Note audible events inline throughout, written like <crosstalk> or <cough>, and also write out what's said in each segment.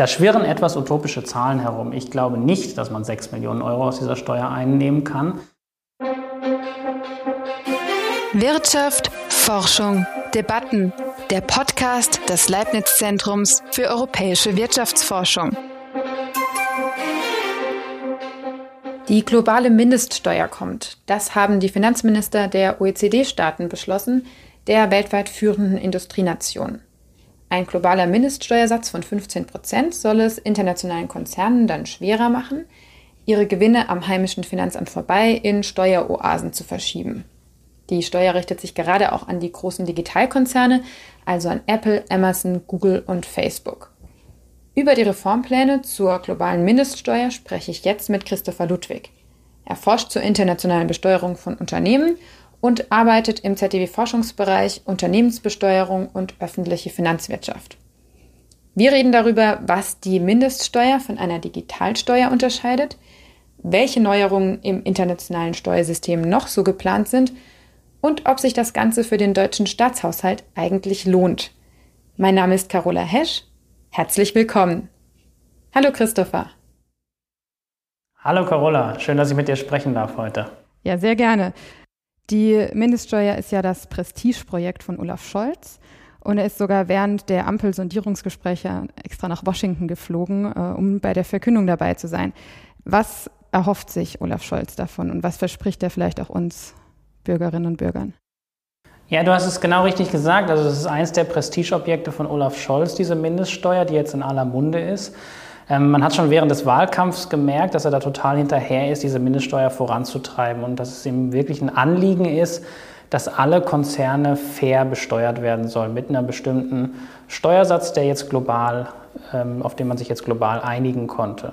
Da schwirren etwas utopische Zahlen herum. Ich glaube nicht, dass man 6 Millionen Euro aus dieser Steuer einnehmen kann. Wirtschaft, Forschung, Debatten. Der Podcast des Leibniz-Zentrums für europäische Wirtschaftsforschung. Die globale Mindeststeuer kommt. Das haben die Finanzminister der OECD-Staaten beschlossen, der weltweit führenden Industrienationen. Ein globaler Mindeststeuersatz von 15 Prozent soll es internationalen Konzernen dann schwerer machen, ihre Gewinne am heimischen Finanzamt vorbei in Steueroasen zu verschieben. Die Steuer richtet sich gerade auch an die großen Digitalkonzerne, also an Apple, Amazon, Google und Facebook. Über die Reformpläne zur globalen Mindeststeuer spreche ich jetzt mit Christopher Ludwig. Er forscht zur internationalen Besteuerung von Unternehmen und arbeitet im ZDW-Forschungsbereich Unternehmensbesteuerung und öffentliche Finanzwirtschaft. Wir reden darüber, was die Mindeststeuer von einer Digitalsteuer unterscheidet, welche Neuerungen im internationalen Steuersystem noch so geplant sind und ob sich das Ganze für den deutschen Staatshaushalt eigentlich lohnt. Mein Name ist Carola Hesch. Herzlich willkommen. Hallo Christopher. Hallo Carola, schön, dass ich mit dir sprechen darf heute. Ja, sehr gerne. Die Mindeststeuer ist ja das Prestigeprojekt von Olaf Scholz. Und er ist sogar während der Ampelsondierungsgespräche extra nach Washington geflogen, äh, um bei der Verkündung dabei zu sein. Was erhofft sich Olaf Scholz davon und was verspricht er vielleicht auch uns Bürgerinnen und Bürgern? Ja, du hast es genau richtig gesagt. Also, das ist eines der Prestigeobjekte von Olaf Scholz, diese Mindeststeuer, die jetzt in aller Munde ist. Ähm, man hat schon während des Wahlkampfs gemerkt, dass er da total hinterher ist, diese Mindeststeuer voranzutreiben und dass es ihm wirklich ein Anliegen ist, dass alle Konzerne fair besteuert werden sollen mit einem bestimmten Steuersatz, der jetzt global, ähm, auf den man sich jetzt global einigen konnte.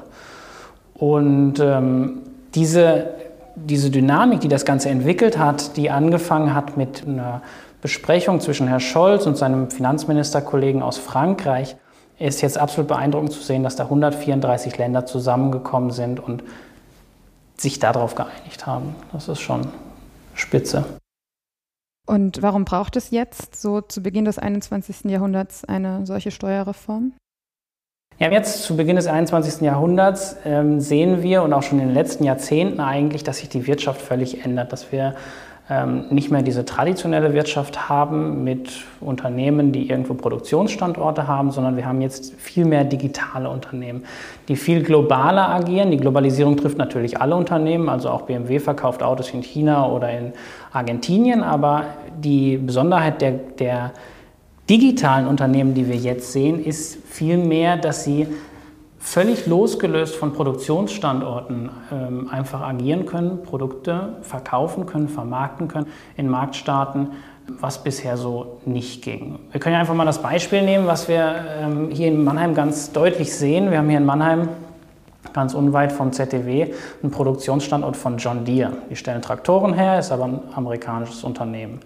Und ähm, diese, diese Dynamik, die das Ganze entwickelt hat, die angefangen hat mit einer Besprechung zwischen Herrn Scholz und seinem Finanzministerkollegen aus Frankreich, ist jetzt absolut beeindruckend zu sehen, dass da 134 Länder zusammengekommen sind und sich darauf geeinigt haben. Das ist schon spitze. Und warum braucht es jetzt, so zu Beginn des 21. Jahrhunderts, eine solche Steuerreform? Ja, jetzt zu Beginn des 21. Jahrhunderts ähm, sehen wir und auch schon in den letzten Jahrzehnten eigentlich, dass sich die Wirtschaft völlig ändert, dass wir nicht mehr diese traditionelle Wirtschaft haben mit Unternehmen, die irgendwo Produktionsstandorte haben, sondern wir haben jetzt viel mehr digitale Unternehmen, die viel globaler agieren. Die Globalisierung trifft natürlich alle Unternehmen, also auch BMW verkauft Autos in China oder in Argentinien, aber die Besonderheit der, der digitalen Unternehmen, die wir jetzt sehen, ist vielmehr, dass sie völlig losgelöst von Produktionsstandorten ähm, einfach agieren können, Produkte verkaufen können, vermarkten können in Marktstaaten, was bisher so nicht ging. Wir können ja einfach mal das Beispiel nehmen, was wir ähm, hier in Mannheim ganz deutlich sehen. Wir haben hier in Mannheim ganz unweit vom ZDW einen Produktionsstandort von John Deere. Die stellen Traktoren her, ist aber ein amerikanisches Unternehmen.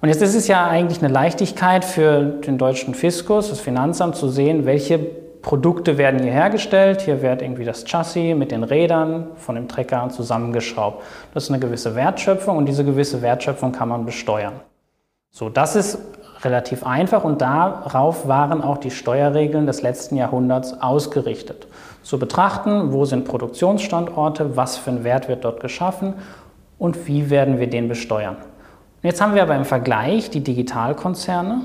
Und jetzt ist es ja eigentlich eine Leichtigkeit für den deutschen Fiskus, das Finanzamt, zu sehen, welche Produkte werden hier hergestellt. Hier wird irgendwie das Chassis mit den Rädern von dem Trecker zusammengeschraubt. Das ist eine gewisse Wertschöpfung und diese gewisse Wertschöpfung kann man besteuern. So, das ist relativ einfach und darauf waren auch die Steuerregeln des letzten Jahrhunderts ausgerichtet. Zu betrachten, wo sind Produktionsstandorte, was für ein Wert wird dort geschaffen und wie werden wir den besteuern. Jetzt haben wir aber im Vergleich die Digitalkonzerne,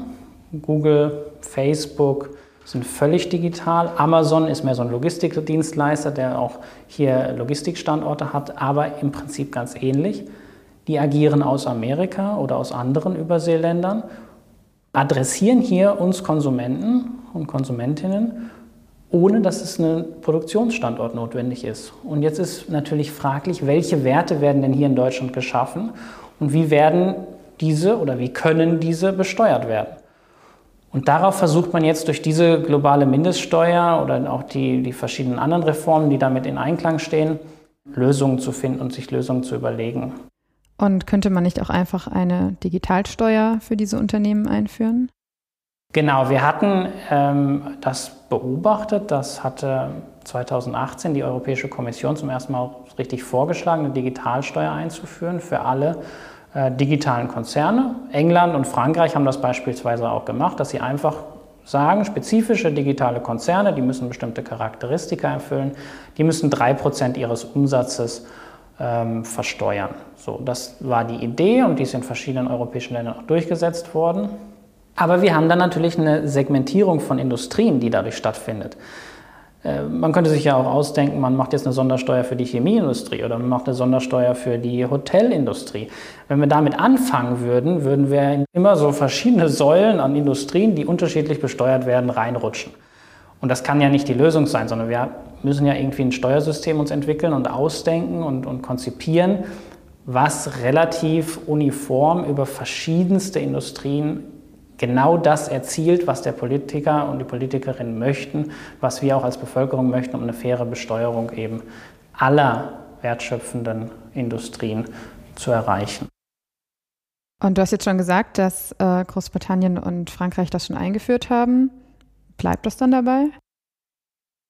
Google, Facebook, sind völlig digital. Amazon ist mehr so ein Logistikdienstleister, der auch hier Logistikstandorte hat, aber im Prinzip ganz ähnlich. Die agieren aus Amerika oder aus anderen Überseeländern, adressieren hier uns Konsumenten und Konsumentinnen, ohne dass es ein Produktionsstandort notwendig ist. Und jetzt ist natürlich fraglich, welche Werte werden denn hier in Deutschland geschaffen und wie werden diese oder wie können diese besteuert werden? Und darauf versucht man jetzt durch diese globale Mindeststeuer oder auch die, die verschiedenen anderen Reformen, die damit in Einklang stehen, Lösungen zu finden und sich Lösungen zu überlegen. Und könnte man nicht auch einfach eine Digitalsteuer für diese Unternehmen einführen? Genau, wir hatten ähm, das beobachtet. Das hatte 2018 die Europäische Kommission zum ersten Mal richtig vorgeschlagen, eine Digitalsteuer einzuführen für alle digitalen Konzerne. England und Frankreich haben das beispielsweise auch gemacht, dass sie einfach sagen, spezifische digitale Konzerne, die müssen bestimmte Charakteristika erfüllen, die müssen 3% ihres Umsatzes ähm, versteuern. So, das war die Idee und die ist in verschiedenen europäischen Ländern auch durchgesetzt worden. Aber wir haben dann natürlich eine Segmentierung von Industrien, die dadurch stattfindet. Äh, man könnte sich ja auch ausdenken, man macht jetzt eine Sondersteuer für die Chemieindustrie oder man macht eine Sondersteuer für die Hotelindustrie. Wenn wir damit anfangen würden, würden wir immer so verschiedene Säulen an Industrien, die unterschiedlich besteuert werden, reinrutschen. Und das kann ja nicht die Lösung sein, sondern wir müssen ja irgendwie ein Steuersystem uns entwickeln und ausdenken und, und konzipieren, was relativ uniform über verschiedenste Industrien genau das erzielt, was der Politiker und die Politikerin möchten, was wir auch als Bevölkerung möchten, um eine faire Besteuerung eben aller wertschöpfenden Industrien zu erreichen. Und du hast jetzt schon gesagt, dass äh, Großbritannien und Frankreich das schon eingeführt haben. Bleibt das dann dabei?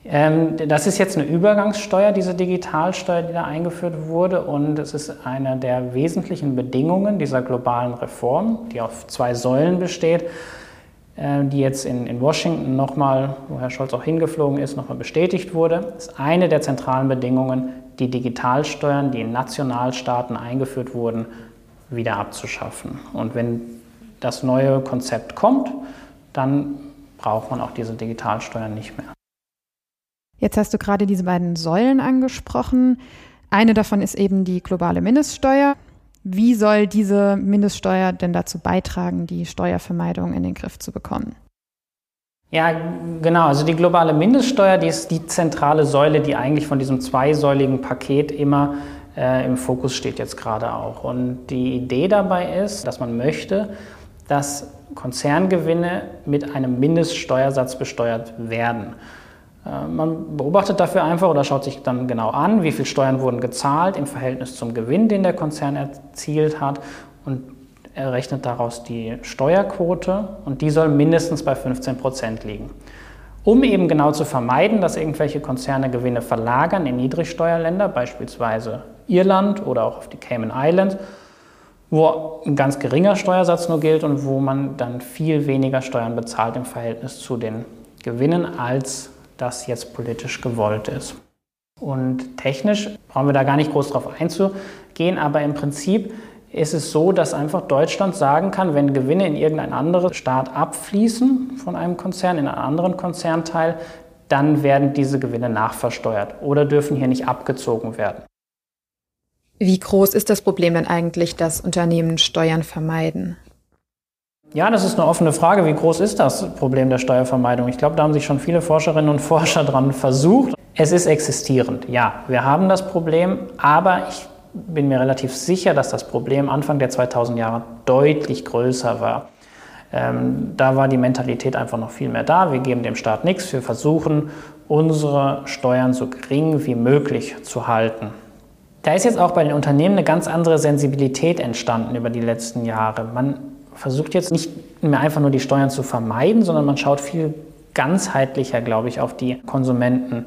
Ähm, das ist jetzt eine Übergangssteuer, diese Digitalsteuer, die da eingeführt wurde. Und es ist eine der wesentlichen Bedingungen dieser globalen Reform, die auf zwei Säulen besteht, äh, die jetzt in, in Washington nochmal, wo Herr Scholz auch hingeflogen ist, nochmal bestätigt wurde. Das ist eine der zentralen Bedingungen, die Digitalsteuern, die in Nationalstaaten eingeführt wurden, wieder abzuschaffen. Und wenn das neue Konzept kommt, dann braucht man auch diese Digitalsteuern nicht mehr. Jetzt hast du gerade diese beiden Säulen angesprochen. Eine davon ist eben die globale Mindeststeuer. Wie soll diese Mindeststeuer denn dazu beitragen, die Steuervermeidung in den Griff zu bekommen? Ja, genau. Also die globale Mindeststeuer, die ist die zentrale Säule, die eigentlich von diesem zweisäuligen Paket immer äh, im Fokus steht jetzt gerade auch. Und die Idee dabei ist, dass man möchte, dass Konzerngewinne mit einem Mindeststeuersatz besteuert werden. Äh, man beobachtet dafür einfach oder schaut sich dann genau an, wie viel Steuern wurden gezahlt im Verhältnis zum Gewinn, den der Konzern erzielt hat und errechnet daraus die Steuerquote und die soll mindestens bei 15 Prozent liegen. Um eben genau zu vermeiden, dass irgendwelche Konzerne Gewinne verlagern in Niedrigsteuerländer, beispielsweise Irland oder auch auf die Cayman Islands, wo ein ganz geringer Steuersatz nur gilt und wo man dann viel weniger Steuern bezahlt im Verhältnis zu den Gewinnen als das jetzt politisch gewollt ist. Und technisch brauchen wir da gar nicht groß drauf einzugehen, aber im Prinzip ist es so, dass einfach Deutschland sagen kann, wenn Gewinne in irgendein anderes Staat abfließen von einem Konzern in einen anderen Konzernteil, dann werden diese Gewinne nachversteuert oder dürfen hier nicht abgezogen werden. Wie groß ist das Problem denn eigentlich, dass Unternehmen Steuern vermeiden? Ja, das ist eine offene Frage. Wie groß ist das Problem der Steuervermeidung? Ich glaube, da haben sich schon viele Forscherinnen und <laughs> Forscher dran versucht. Es ist existierend. Ja, wir haben das Problem, aber ich bin mir relativ sicher, dass das Problem Anfang der 2000 Jahre deutlich größer war. Ähm, da war die Mentalität einfach noch viel mehr da. Wir geben dem Staat nichts. Wir versuchen, unsere Steuern so gering wie möglich zu halten. Da ist jetzt auch bei den Unternehmen eine ganz andere Sensibilität entstanden über die letzten Jahre. Man versucht jetzt nicht mehr einfach nur die Steuern zu vermeiden, sondern man schaut viel ganzheitlicher, glaube ich, auf die Konsumenten.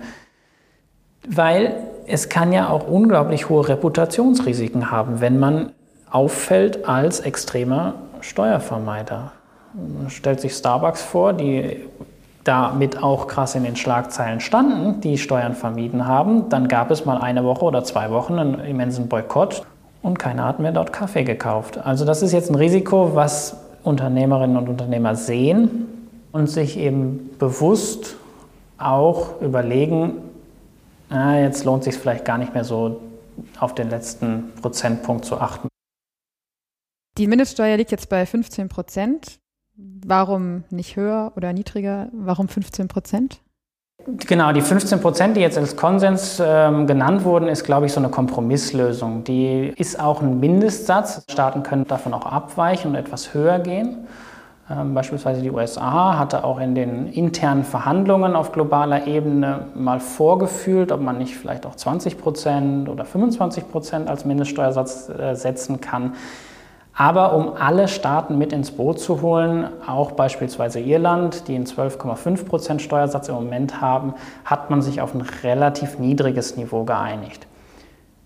Weil es kann ja auch unglaublich hohe Reputationsrisiken haben, wenn man auffällt als extremer Steuervermeider. Man stellt sich Starbucks vor, die damit auch krass in den Schlagzeilen standen, die Steuern vermieden haben. Dann gab es mal eine Woche oder zwei Wochen einen immensen Boykott und keiner hat mehr dort Kaffee gekauft. Also das ist jetzt ein Risiko, was Unternehmerinnen und Unternehmer sehen und sich eben bewusst auch überlegen, na, jetzt lohnt sich vielleicht gar nicht mehr so auf den letzten Prozentpunkt zu achten. Die Mindeststeuer liegt jetzt bei 15 Prozent. Warum nicht höher oder niedriger? Warum 15 Prozent? Genau, die 15 Prozent, die jetzt als Konsens ähm, genannt wurden, ist, glaube ich, so eine Kompromisslösung. Die ist auch ein Mindestsatz. Staaten können davon auch abweichen und etwas höher gehen. Ähm, beispielsweise die USA hatte auch in den internen Verhandlungen auf globaler Ebene mal vorgefühlt, ob man nicht vielleicht auch 20 Prozent oder 25 Prozent als Mindeststeuersatz äh, setzen kann. Aber um alle Staaten mit ins Boot zu holen, auch beispielsweise Irland, die einen 12,5 Prozent Steuersatz im Moment haben, hat man sich auf ein relativ niedriges Niveau geeinigt.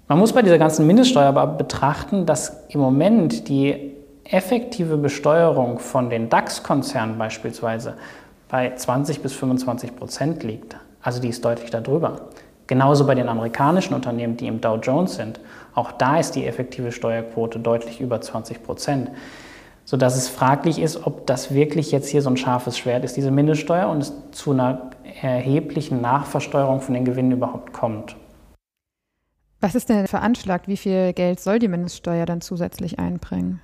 Man muss bei dieser ganzen Mindeststeuer aber betrachten, dass im Moment die effektive Besteuerung von den DAX-Konzernen beispielsweise bei 20 bis 25 Prozent liegt. Also die ist deutlich darüber. Genauso bei den amerikanischen Unternehmen, die im Dow Jones sind. Auch da ist die effektive Steuerquote deutlich über 20 Prozent. Sodass es fraglich ist, ob das wirklich jetzt hier so ein scharfes Schwert ist, diese Mindeststeuer, und es zu einer erheblichen Nachversteuerung von den Gewinnen überhaupt kommt. Was ist denn veranschlagt? Wie viel Geld soll die Mindeststeuer dann zusätzlich einbringen?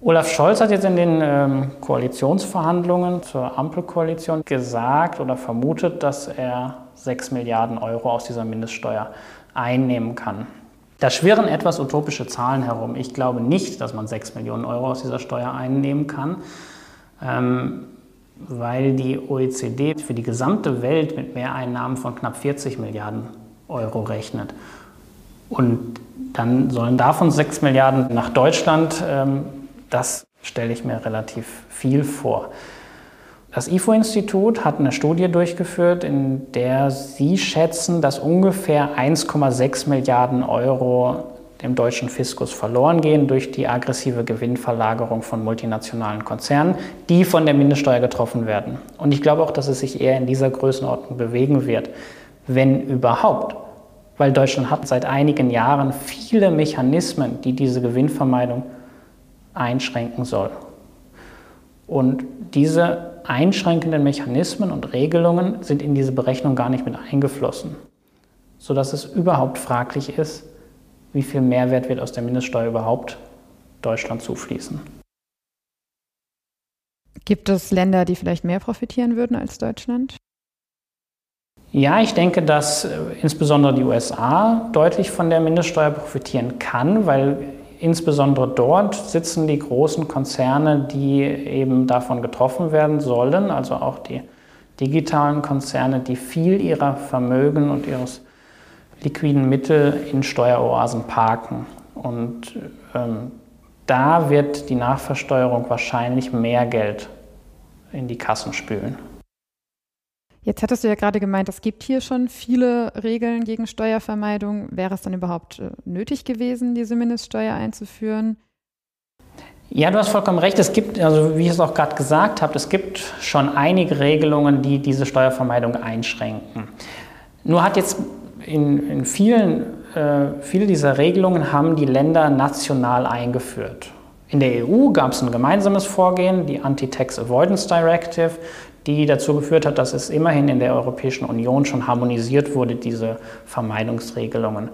Olaf Scholz hat jetzt in den ähm, Koalitionsverhandlungen zur Ampelkoalition gesagt oder vermutet, dass er 6 Milliarden Euro aus dieser Mindeststeuer einnehmen kann. Da schwirren etwas utopische Zahlen herum. Ich glaube nicht, dass man 6 Millionen Euro aus dieser Steuer einnehmen kann, ähm, weil die OECD für die gesamte Welt mit Mehreinnahmen von knapp 40 Milliarden Euro rechnet. Und dann sollen davon 6 Milliarden nach Deutschland ähm, das stelle ich mir relativ viel vor. Das IFO-Institut hat eine Studie durchgeführt, in der sie schätzen, dass ungefähr 1,6 Milliarden Euro dem deutschen Fiskus verloren gehen durch die aggressive Gewinnverlagerung von multinationalen Konzernen, die von der Mindeststeuer getroffen werden. Und ich glaube auch, dass es sich eher in dieser Größenordnung bewegen wird, wenn überhaupt. Weil Deutschland hat seit einigen Jahren viele Mechanismen, die diese Gewinnvermeidung einschränken soll. Und diese einschränkenden Mechanismen und Regelungen sind in diese Berechnung gar nicht mit eingeflossen, sodass es überhaupt fraglich ist, wie viel Mehrwert wird aus der Mindeststeuer überhaupt Deutschland zufließen. Gibt es Länder, die vielleicht mehr profitieren würden als Deutschland? Ja, ich denke, dass äh, insbesondere die USA deutlich von der Mindeststeuer profitieren kann, weil Insbesondere dort sitzen die großen Konzerne, die eben davon getroffen werden sollen, also auch die digitalen Konzerne, die viel ihrer Vermögen und ihres liquiden Mittel in Steueroasen parken. Und ähm, da wird die Nachversteuerung wahrscheinlich mehr Geld in die Kassen spülen. Jetzt hattest du ja gerade gemeint, es gibt hier schon viele Regeln gegen Steuervermeidung. Wäre es dann überhaupt äh, nötig gewesen, diese Mindeststeuer einzuführen? Ja, du hast vollkommen recht. Es gibt, also wie ich es auch gerade gesagt habe, es gibt schon einige Regelungen, die diese Steuervermeidung einschränken. Nur hat jetzt in, in vielen, äh, viele dieser Regelungen haben die Länder national eingeführt. In der EU gab es ein gemeinsames Vorgehen, die Anti-Tax Avoidance Directive die dazu geführt hat, dass es immerhin in der Europäischen Union schon harmonisiert wurde, diese Vermeidungsregelungen.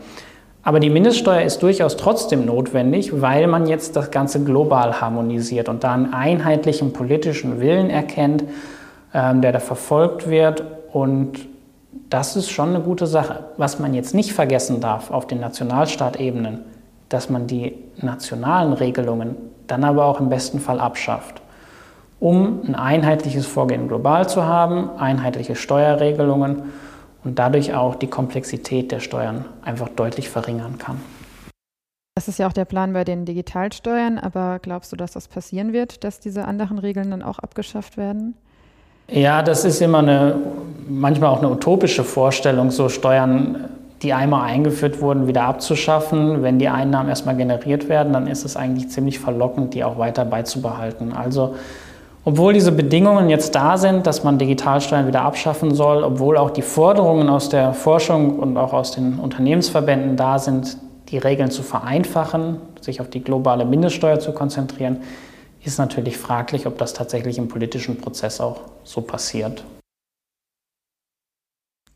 Aber die Mindeststeuer ist durchaus trotzdem notwendig, weil man jetzt das Ganze global harmonisiert und da einen einheitlichen politischen Willen erkennt, ähm, der da verfolgt wird. Und das ist schon eine gute Sache. Was man jetzt nicht vergessen darf auf den Nationalstaatebenen, dass man die nationalen Regelungen dann aber auch im besten Fall abschafft um ein einheitliches Vorgehen global zu haben, einheitliche Steuerregelungen und dadurch auch die Komplexität der Steuern einfach deutlich verringern kann. Das ist ja auch der Plan bei den Digitalsteuern, aber glaubst du, dass das passieren wird, dass diese anderen Regeln dann auch abgeschafft werden? Ja, das ist immer eine, manchmal auch eine utopische Vorstellung, so Steuern, die einmal eingeführt wurden, wieder abzuschaffen. Wenn die Einnahmen erstmal generiert werden, dann ist es eigentlich ziemlich verlockend, die auch weiter beizubehalten. Also obwohl diese Bedingungen jetzt da sind, dass man Digitalsteuern wieder abschaffen soll, obwohl auch die Forderungen aus der Forschung und auch aus den Unternehmensverbänden da sind, die Regeln zu vereinfachen, sich auf die globale Mindeststeuer zu konzentrieren, ist natürlich fraglich, ob das tatsächlich im politischen Prozess auch so passiert.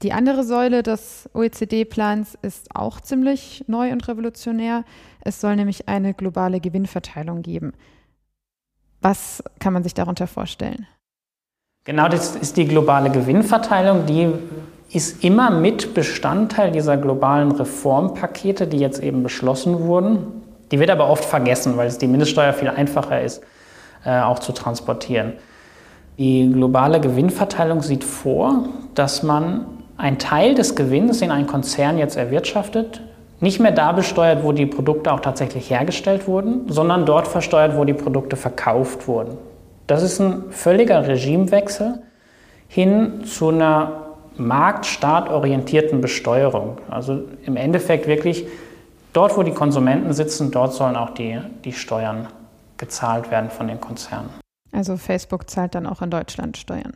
Die andere Säule des OECD-Plans ist auch ziemlich neu und revolutionär. Es soll nämlich eine globale Gewinnverteilung geben. Was kann man sich darunter vorstellen? Genau, das ist die globale Gewinnverteilung. Die ist immer mit Bestandteil dieser globalen Reformpakete, die jetzt eben beschlossen wurden. Die wird aber oft vergessen, weil es die Mindeststeuer viel einfacher ist, äh, auch zu transportieren. Die globale Gewinnverteilung sieht vor, dass man einen Teil des Gewinns, den ein Konzern jetzt erwirtschaftet, nicht mehr da besteuert, wo die Produkte auch tatsächlich hergestellt wurden, sondern dort versteuert, wo die Produkte verkauft wurden. Das ist ein völliger Regimewechsel hin zu einer marktstaatorientierten Besteuerung. Also im Endeffekt wirklich dort, wo die Konsumenten sitzen, dort sollen auch die, die Steuern gezahlt werden von den Konzernen. Also Facebook zahlt dann auch in Deutschland Steuern.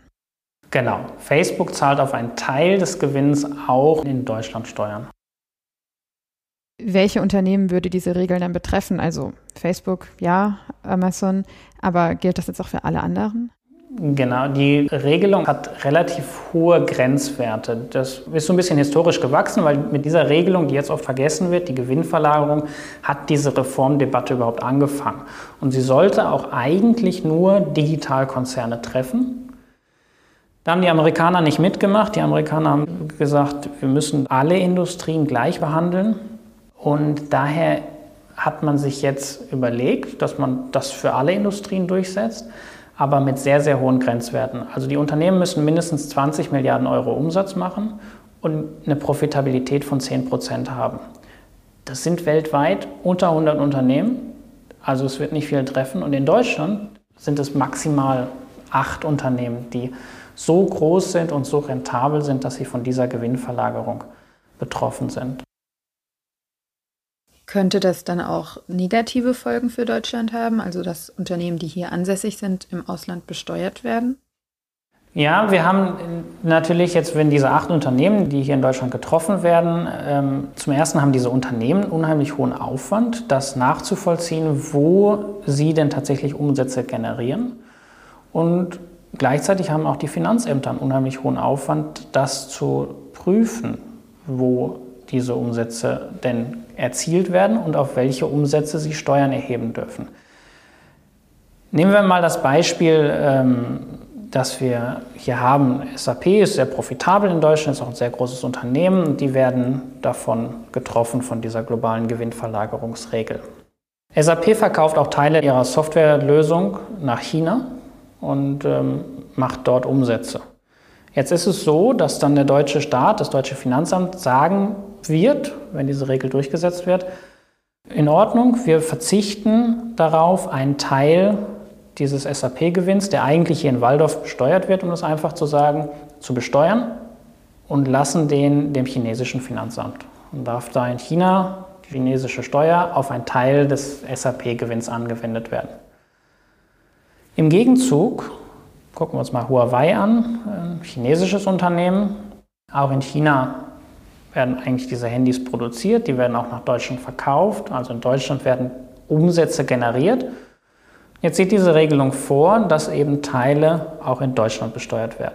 Genau. Facebook zahlt auf einen Teil des Gewinns auch in Deutschland Steuern. Welche Unternehmen würde diese Regel dann betreffen? Also Facebook, ja, Amazon, aber gilt das jetzt auch für alle anderen? Genau, die Regelung hat relativ hohe Grenzwerte. Das ist so ein bisschen historisch gewachsen, weil mit dieser Regelung, die jetzt oft vergessen wird, die Gewinnverlagerung, hat diese Reformdebatte überhaupt angefangen. Und sie sollte auch eigentlich nur Digitalkonzerne treffen. Da haben die Amerikaner nicht mitgemacht. Die Amerikaner haben gesagt, wir müssen alle Industrien gleich behandeln. Und daher hat man sich jetzt überlegt, dass man das für alle Industrien durchsetzt aber mit sehr, sehr hohen Grenzwerten. Also die Unternehmen müssen mindestens 20 Milliarden Euro Umsatz machen und eine Profitabilität von 10 Prozent haben. Das sind weltweit unter 100 Unternehmen, also es wird nicht viel treffen. Und in Deutschland sind es maximal acht Unternehmen, die so groß sind und so rentabel sind, dass sie von dieser Gewinnverlagerung betroffen sind. Könnte das dann auch negative Folgen für Deutschland haben, also dass Unternehmen, die hier ansässig sind, im Ausland besteuert werden? Ja, wir haben natürlich jetzt, wenn diese acht Unternehmen, die hier in Deutschland getroffen werden, ähm, zum ersten haben diese Unternehmen unheimlich hohen Aufwand, das nachzuvollziehen, wo sie denn tatsächlich Umsätze generieren. Und gleichzeitig haben auch die Finanzämter einen unheimlich hohen Aufwand, das zu prüfen, wo diese Umsätze denn erzielt werden und auf welche Umsätze sie Steuern erheben dürfen. Nehmen wir mal das Beispiel, ähm, das wir hier haben. SAP ist sehr profitabel in Deutschland, ist auch ein sehr großes Unternehmen und die werden davon getroffen, von dieser globalen Gewinnverlagerungsregel. SAP verkauft auch Teile ihrer Softwarelösung nach China und ähm, macht dort Umsätze. Jetzt ist es so, dass dann der deutsche Staat, das deutsche Finanzamt sagen wird, wenn diese Regel durchgesetzt wird, in Ordnung, wir verzichten darauf, einen Teil dieses SAP-Gewinns, der eigentlich hier in Waldorf besteuert wird, um das einfach zu sagen, zu besteuern und lassen den dem chinesischen Finanzamt. Und darf da in China die chinesische Steuer auf einen Teil des SAP-Gewinns angewendet werden. Im Gegenzug gucken wir uns mal Huawei an, ein chinesisches Unternehmen. Auch in China werden eigentlich diese Handys produziert, die werden auch nach Deutschland verkauft. Also in Deutschland werden Umsätze generiert. Jetzt sieht diese Regelung vor, dass eben Teile auch in Deutschland besteuert werden.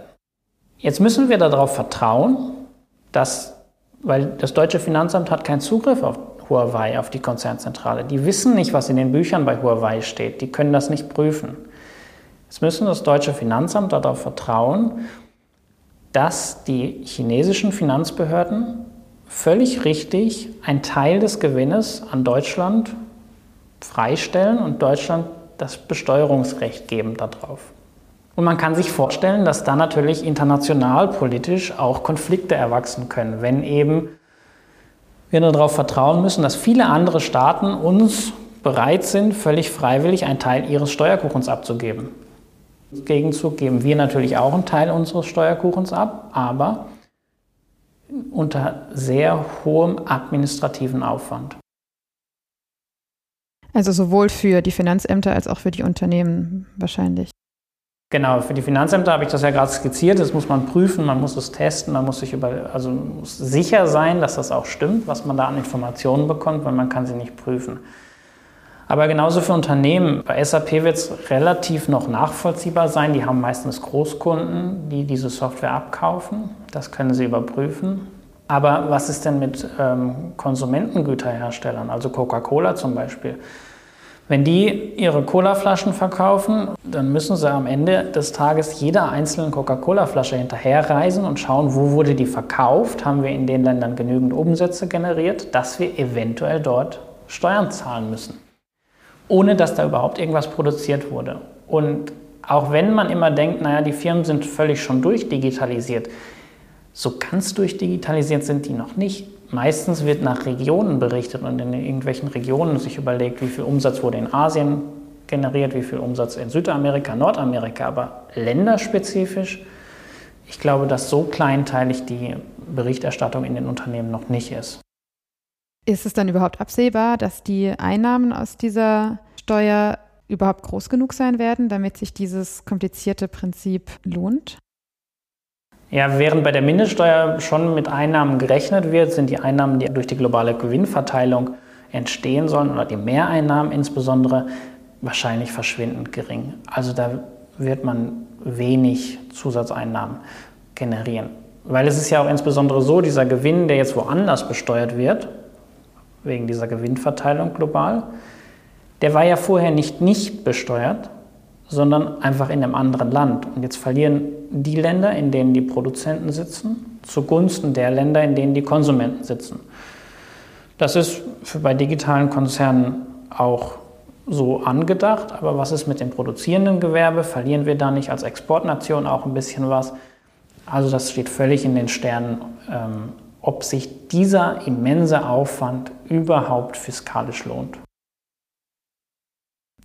Jetzt müssen wir darauf vertrauen, dass, weil das deutsche Finanzamt hat keinen Zugriff auf Huawei, auf die Konzernzentrale. Die wissen nicht, was in den Büchern bei Huawei steht. Die können das nicht prüfen. Jetzt müssen das deutsche Finanzamt darauf vertrauen, dass die chinesischen Finanzbehörden völlig richtig einen Teil des Gewinnes an Deutschland freistellen und Deutschland das Besteuerungsrecht geben darauf. Und man kann sich vorstellen, dass da natürlich international politisch auch Konflikte erwachsen können, wenn eben wir nur darauf vertrauen müssen, dass viele andere Staaten uns bereit sind, völlig freiwillig einen Teil ihres Steuerkuchens abzugeben. Im Gegenzug geben wir natürlich auch einen Teil unseres Steuerkuchens ab, aber unter sehr hohem administrativen Aufwand. Also sowohl für die Finanzämter als auch für die Unternehmen wahrscheinlich. Genau, für die Finanzämter habe ich das ja gerade skizziert. Das muss man prüfen, man muss es testen, man muss sich über, also muss sicher sein, dass das auch stimmt, was man da an Informationen bekommt, weil man kann sie nicht prüfen. Aber genauso für Unternehmen. Bei SAP wird es relativ noch nachvollziehbar sein. Die haben meistens Großkunden, die diese Software abkaufen. Das können sie überprüfen. Aber was ist denn mit ähm, Konsumentengüterherstellern, also Coca-Cola zum Beispiel? Wenn die ihre Cola-Flaschen verkaufen, dann müssen sie am Ende des Tages jeder einzelnen Coca-Cola-Flasche hinterherreisen und schauen, wo wurde die verkauft, haben wir in den Ländern genügend Umsätze generiert, dass wir eventuell dort Steuern zahlen müssen, ohne dass da überhaupt irgendwas produziert wurde. Und auch wenn man immer denkt, naja, die Firmen sind völlig schon durchdigitalisiert, so ganz durchdigitalisiert sind die noch nicht. Meistens wird nach Regionen berichtet und in irgendwelchen Regionen sich überlegt, wie viel Umsatz wurde in Asien generiert, wie viel Umsatz in Südamerika, Nordamerika, aber länderspezifisch. Ich glaube, dass so kleinteilig die Berichterstattung in den Unternehmen noch nicht ist. Ist es dann überhaupt absehbar, dass die Einnahmen aus dieser Steuer überhaupt groß genug sein werden, damit sich dieses komplizierte Prinzip lohnt? Ja, während bei der Mindeststeuer schon mit Einnahmen gerechnet wird, sind die Einnahmen, die durch die globale Gewinnverteilung entstehen sollen, oder die Mehreinnahmen insbesondere, wahrscheinlich verschwindend gering. Also da wird man wenig Zusatzeinnahmen generieren. Weil es ist ja auch insbesondere so, dieser Gewinn, der jetzt woanders besteuert wird, wegen dieser Gewinnverteilung global, der war ja vorher nicht nicht besteuert, sondern einfach in einem anderen Land. Und jetzt verlieren die Länder, in denen die Produzenten sitzen, zugunsten der Länder, in denen die Konsumenten sitzen. Das ist bei digitalen Konzernen auch so angedacht, aber was ist mit dem produzierenden Gewerbe? Verlieren wir da nicht als Exportnation auch ein bisschen was? Also das steht völlig in den Sternen, ähm, ob sich dieser immense Aufwand überhaupt fiskalisch lohnt.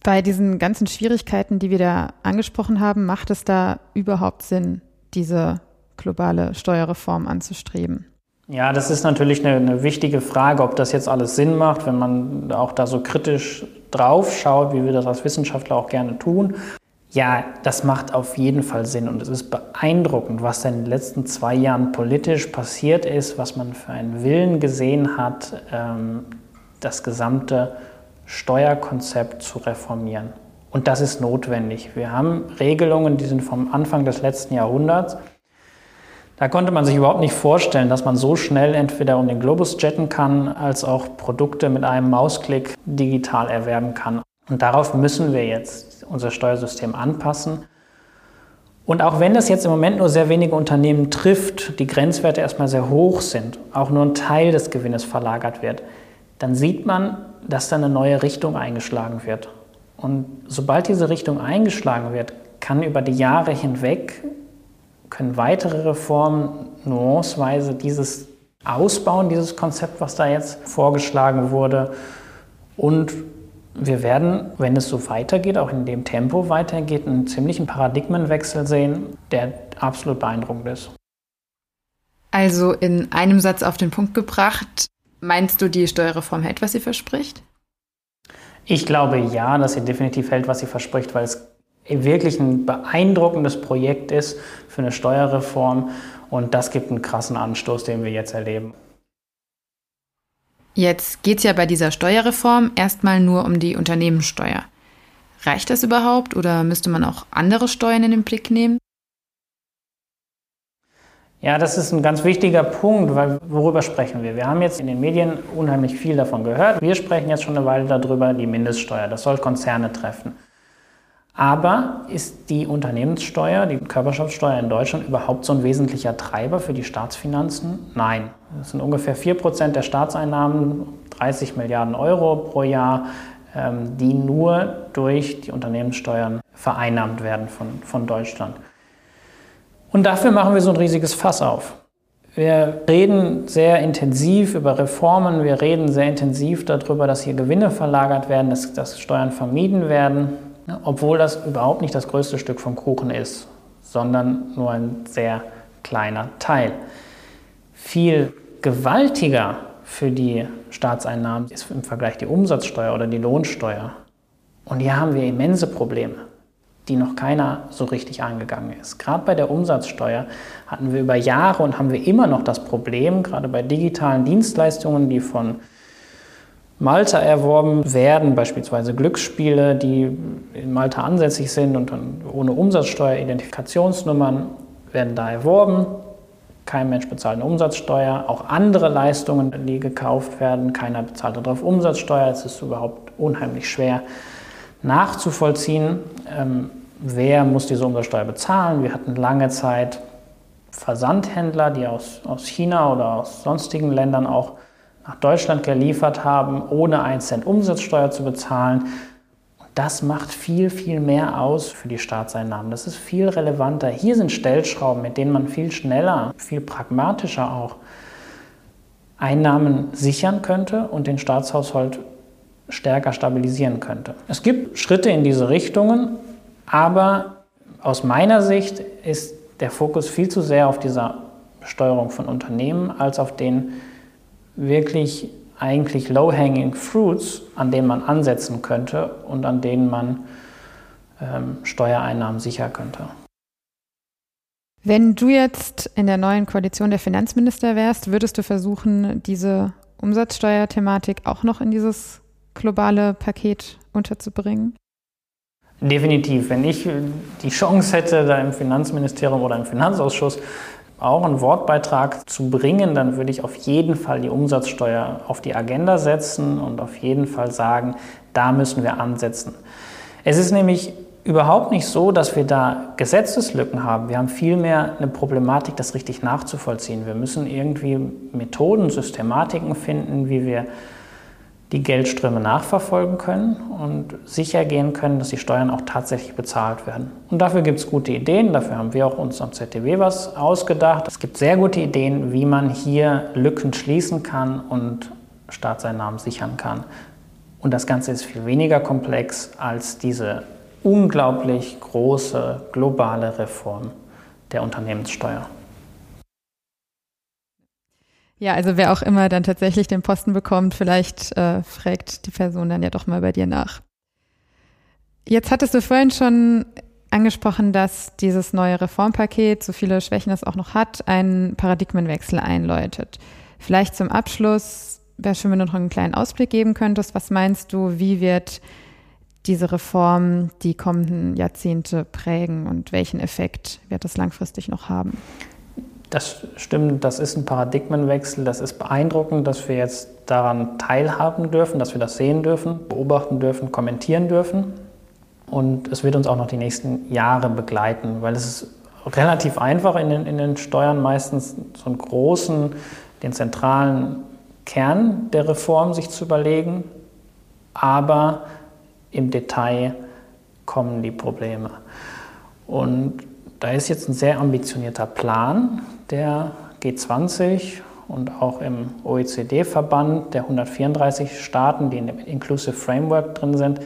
Bei diesen ganzen Schwierigkeiten, die wir da angesprochen haben, macht es da überhaupt Sinn, diese globale Steuerreform anzustreben? Ja, das ist natürlich eine, eine, wichtige Frage, ob das jetzt alles Sinn macht, wenn man auch da so kritisch drauf schaut, wie wir das als Wissenschaftler auch gerne tun. Ja, das macht auf jeden Fall Sinn und es ist beeindruckend, was in den letzten zwei Jahren politisch passiert ist, was man für einen Willen gesehen hat, ähm, das gesamte Steuerkonzept zu reformieren. Und das ist notwendig. Wir haben Regelungen, die sind vom Anfang des letzten Jahrhunderts. Da konnte man sich überhaupt nicht vorstellen, dass man so schnell entweder um den Globus jetten kann, als auch Produkte mit einem Mausklick digital erwerben kann. Und darauf müssen wir jetzt unser Steuersystem anpassen. Und auch wenn das jetzt im Moment nur sehr wenige Unternehmen trifft, die Grenzwerte erstmal sehr hoch sind, auch nur ein Teil des Gewinnes verlagert wird, dann sieht man, dass da eine neue Richtung eingeschlagen wird. Und sobald diese Richtung eingeschlagen wird, kann über die Jahre hinweg können weitere Reformen nuanceweise dieses ausbauen, dieses Konzept, was da jetzt vorgeschlagen wurde. Und wir werden, wenn es so weitergeht, auch in dem Tempo weitergeht, einen ziemlichen Paradigmenwechsel sehen, der absolut beeindruckend ist. Also in einem Satz auf den Punkt gebracht, meinst du, die Steuerreform hält, was sie verspricht? Ich glaube ja, dass sie definitiv hält, was sie verspricht, weil es wirklich ein beeindruckendes Projekt ist für eine Steuerreform und das gibt einen krassen Anstoß, den wir jetzt erleben. Jetzt geht es ja bei dieser Steuerreform erstmal nur um die Unternehmenssteuer. Reicht das überhaupt oder müsste man auch andere Steuern in den Blick nehmen? Ja, das ist ein ganz wichtiger Punkt, weil worüber sprechen wir? Wir haben jetzt in den Medien unheimlich viel davon gehört. Wir sprechen jetzt schon eine Weile darüber, die Mindeststeuer. Das soll Konzerne treffen. Aber ist die Unternehmenssteuer, die Körperschaftssteuer in Deutschland überhaupt so ein wesentlicher Treiber für die Staatsfinanzen? Nein. Das sind ungefähr 4% der Staatseinnahmen, 30 Milliarden Euro pro Jahr, ähm, die nur durch die Unternehmenssteuern vereinnahmt werden von, von Deutschland. Und dafür machen wir so ein riesiges Fass auf. Wir reden sehr intensiv über Reformen, wir reden sehr intensiv darüber, dass hier Gewinne verlagert werden, dass, dass Steuern vermieden werden obwohl das überhaupt nicht das größte Stück vom Kuchen ist, sondern nur ein sehr kleiner Teil. Viel gewaltiger für die Staatseinnahmen ist im Vergleich die Umsatzsteuer oder die Lohnsteuer. Und hier haben wir immense Probleme, die noch keiner so richtig angegangen ist. Gerade bei der Umsatzsteuer hatten wir über Jahre und haben wir immer noch das Problem, gerade bei digitalen Dienstleistungen, die von Malta erworben werden, beispielsweise Glücksspiele, die in Malta ansässig sind und dann ohne Umsatzsteuer, Identifikationsnummern werden da erworben. Kein Mensch bezahlt eine Umsatzsteuer. Auch andere Leistungen, die gekauft werden, keiner bezahlt darauf Umsatzsteuer. Es ist überhaupt unheimlich schwer nachzuvollziehen, ähm, wer muss diese Umsatzsteuer bezahlen. Wir hatten lange Zeit Versandhändler, die aus, aus China oder aus sonstigen Ländern auch nach Deutschland geliefert haben, ohne 1 Cent Umsatzsteuer zu bezahlen. Das macht viel, viel mehr aus für die Staatseinnahmen. Das ist viel relevanter. Hier sind Stellschrauben, mit denen man viel schneller, viel pragmatischer auch Einnahmen sichern könnte und den Staatshaushalt stärker stabilisieren könnte. Es gibt Schritte in diese Richtungen, aber aus meiner Sicht ist der Fokus viel zu sehr auf dieser Besteuerung von Unternehmen als auf den wirklich eigentlich low-hanging fruits, an denen man ansetzen könnte und an denen man ähm, Steuereinnahmen sichern könnte. Wenn du jetzt in der neuen Koalition der Finanzminister wärst, würdest du versuchen, diese Umsatzsteuerthematik auch noch in dieses globale Paket unterzubringen? Definitiv. Wenn ich die Chance hätte, da im Finanzministerium oder im Finanzausschuss auch einen Wortbeitrag zu bringen, dann würde ich auf jeden Fall die Umsatzsteuer auf die Agenda setzen und auf jeden Fall sagen, da müssen wir ansetzen. Es ist nämlich überhaupt nicht so, dass wir da Gesetzeslücken haben. Wir haben vielmehr eine Problematik, das richtig nachzuvollziehen. Wir müssen irgendwie Methoden, Systematiken finden, wie wir die Geldströme nachverfolgen können und sicher gehen können, dass die Steuern auch tatsächlich bezahlt werden. Und dafür gibt es gute Ideen, dafür haben wir auch uns am ZDW was ausgedacht. Es gibt sehr gute Ideen, wie man hier Lücken schließen kann und Staatseinnahmen sichern kann. Und das Ganze ist viel weniger komplex als diese unglaublich große globale Reform der Unternehmenssteuer. Ja, also wer auch immer dann tatsächlich den Posten bekommt, vielleicht äh, fragt die Person dann ja doch mal bei dir nach. Jetzt hattest du vorhin schon angesprochen, dass dieses neue Reformpaket, so viele Schwächen es auch noch hat, einen Paradigmenwechsel einläutet. Vielleicht zum Abschluss wäre schön, wenn du noch einen kleinen Ausblick geben könntest. Was meinst du, wie wird diese Reform die kommenden Jahrzehnte prägen und welchen Effekt wird das langfristig noch haben? Das stimmt, das ist ein Paradigmenwechsel. Das ist beeindruckend, dass wir jetzt daran teilhaben dürfen, dass wir das sehen dürfen, beobachten dürfen, kommentieren dürfen. Und es wird uns auch noch die nächsten Jahre begleiten, weil es ist relativ einfach in den, in den Steuern meistens so einen großen, den zentralen Kern der Reform sich zu überlegen. Aber im Detail kommen die Probleme. Und da ist jetzt ein sehr ambitionierter Plan der G20 und auch im OECD-Verband der 134 Staaten, die in dem Inclusive Framework drin sind,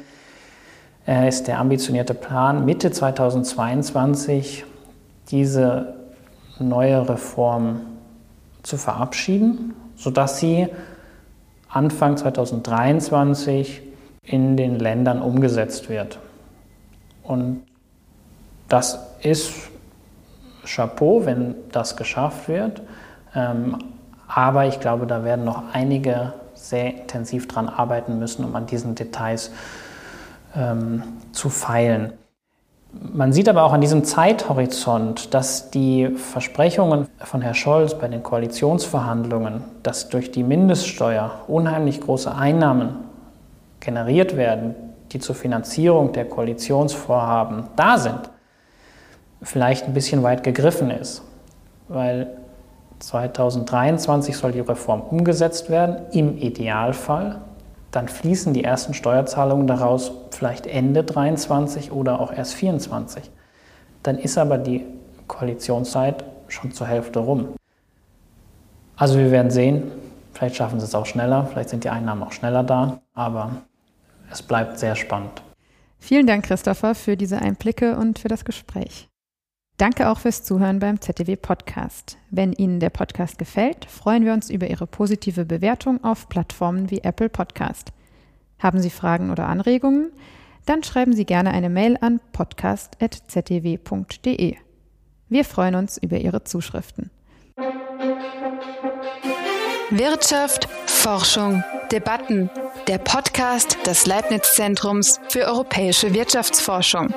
äh, ist der ambitionierte Plan, Mitte 2022 diese neue Reform zu verabschieden, sodass sie Anfang 2023 in den Ländern umgesetzt wird. Und das ist Chapeau, wenn das geschafft wird. Ähm, aber ich glaube, da werden noch einige sehr intensiv dran arbeiten müssen, um an diesen Details ähm, zu feilen. Man sieht aber auch an diesem Zeithorizont, dass die Versprechungen von Herrn Scholz bei den Koalitionsverhandlungen, dass durch die Mindeststeuer unheimlich große Einnahmen generiert werden, die zur Finanzierung der Koalitionsvorhaben da sind, vielleicht ein bisschen weit gegriffen ist. Weil 2023 soll die Reform umgesetzt werden, im Idealfall. Dann fließen die ersten Steuerzahlungen daraus vielleicht Ende 23 oder auch erst 24. Dann ist aber die Koalitionszeit schon zur Hälfte rum. Also wir werden sehen, vielleicht schaffen sie es auch schneller, vielleicht sind die Einnahmen auch schneller da, aber es bleibt sehr spannend. Vielen Dank, Christopher, für diese Einblicke und für das Gespräch. Danke auch fürs Zuhören beim ZDW Podcast. Wenn Ihnen der Podcast gefällt, freuen wir uns über Ihre positive Bewertung auf Plattformen wie Apple Podcast. Haben Sie Fragen oder Anregungen? Dann schreiben Sie gerne eine Mail an podcast.zdw.de. Wir freuen uns über Ihre Zuschriften. Wirtschaft, Forschung, Debatten. Der Podcast des Leibniz Zentrums für europäische Wirtschaftsforschung.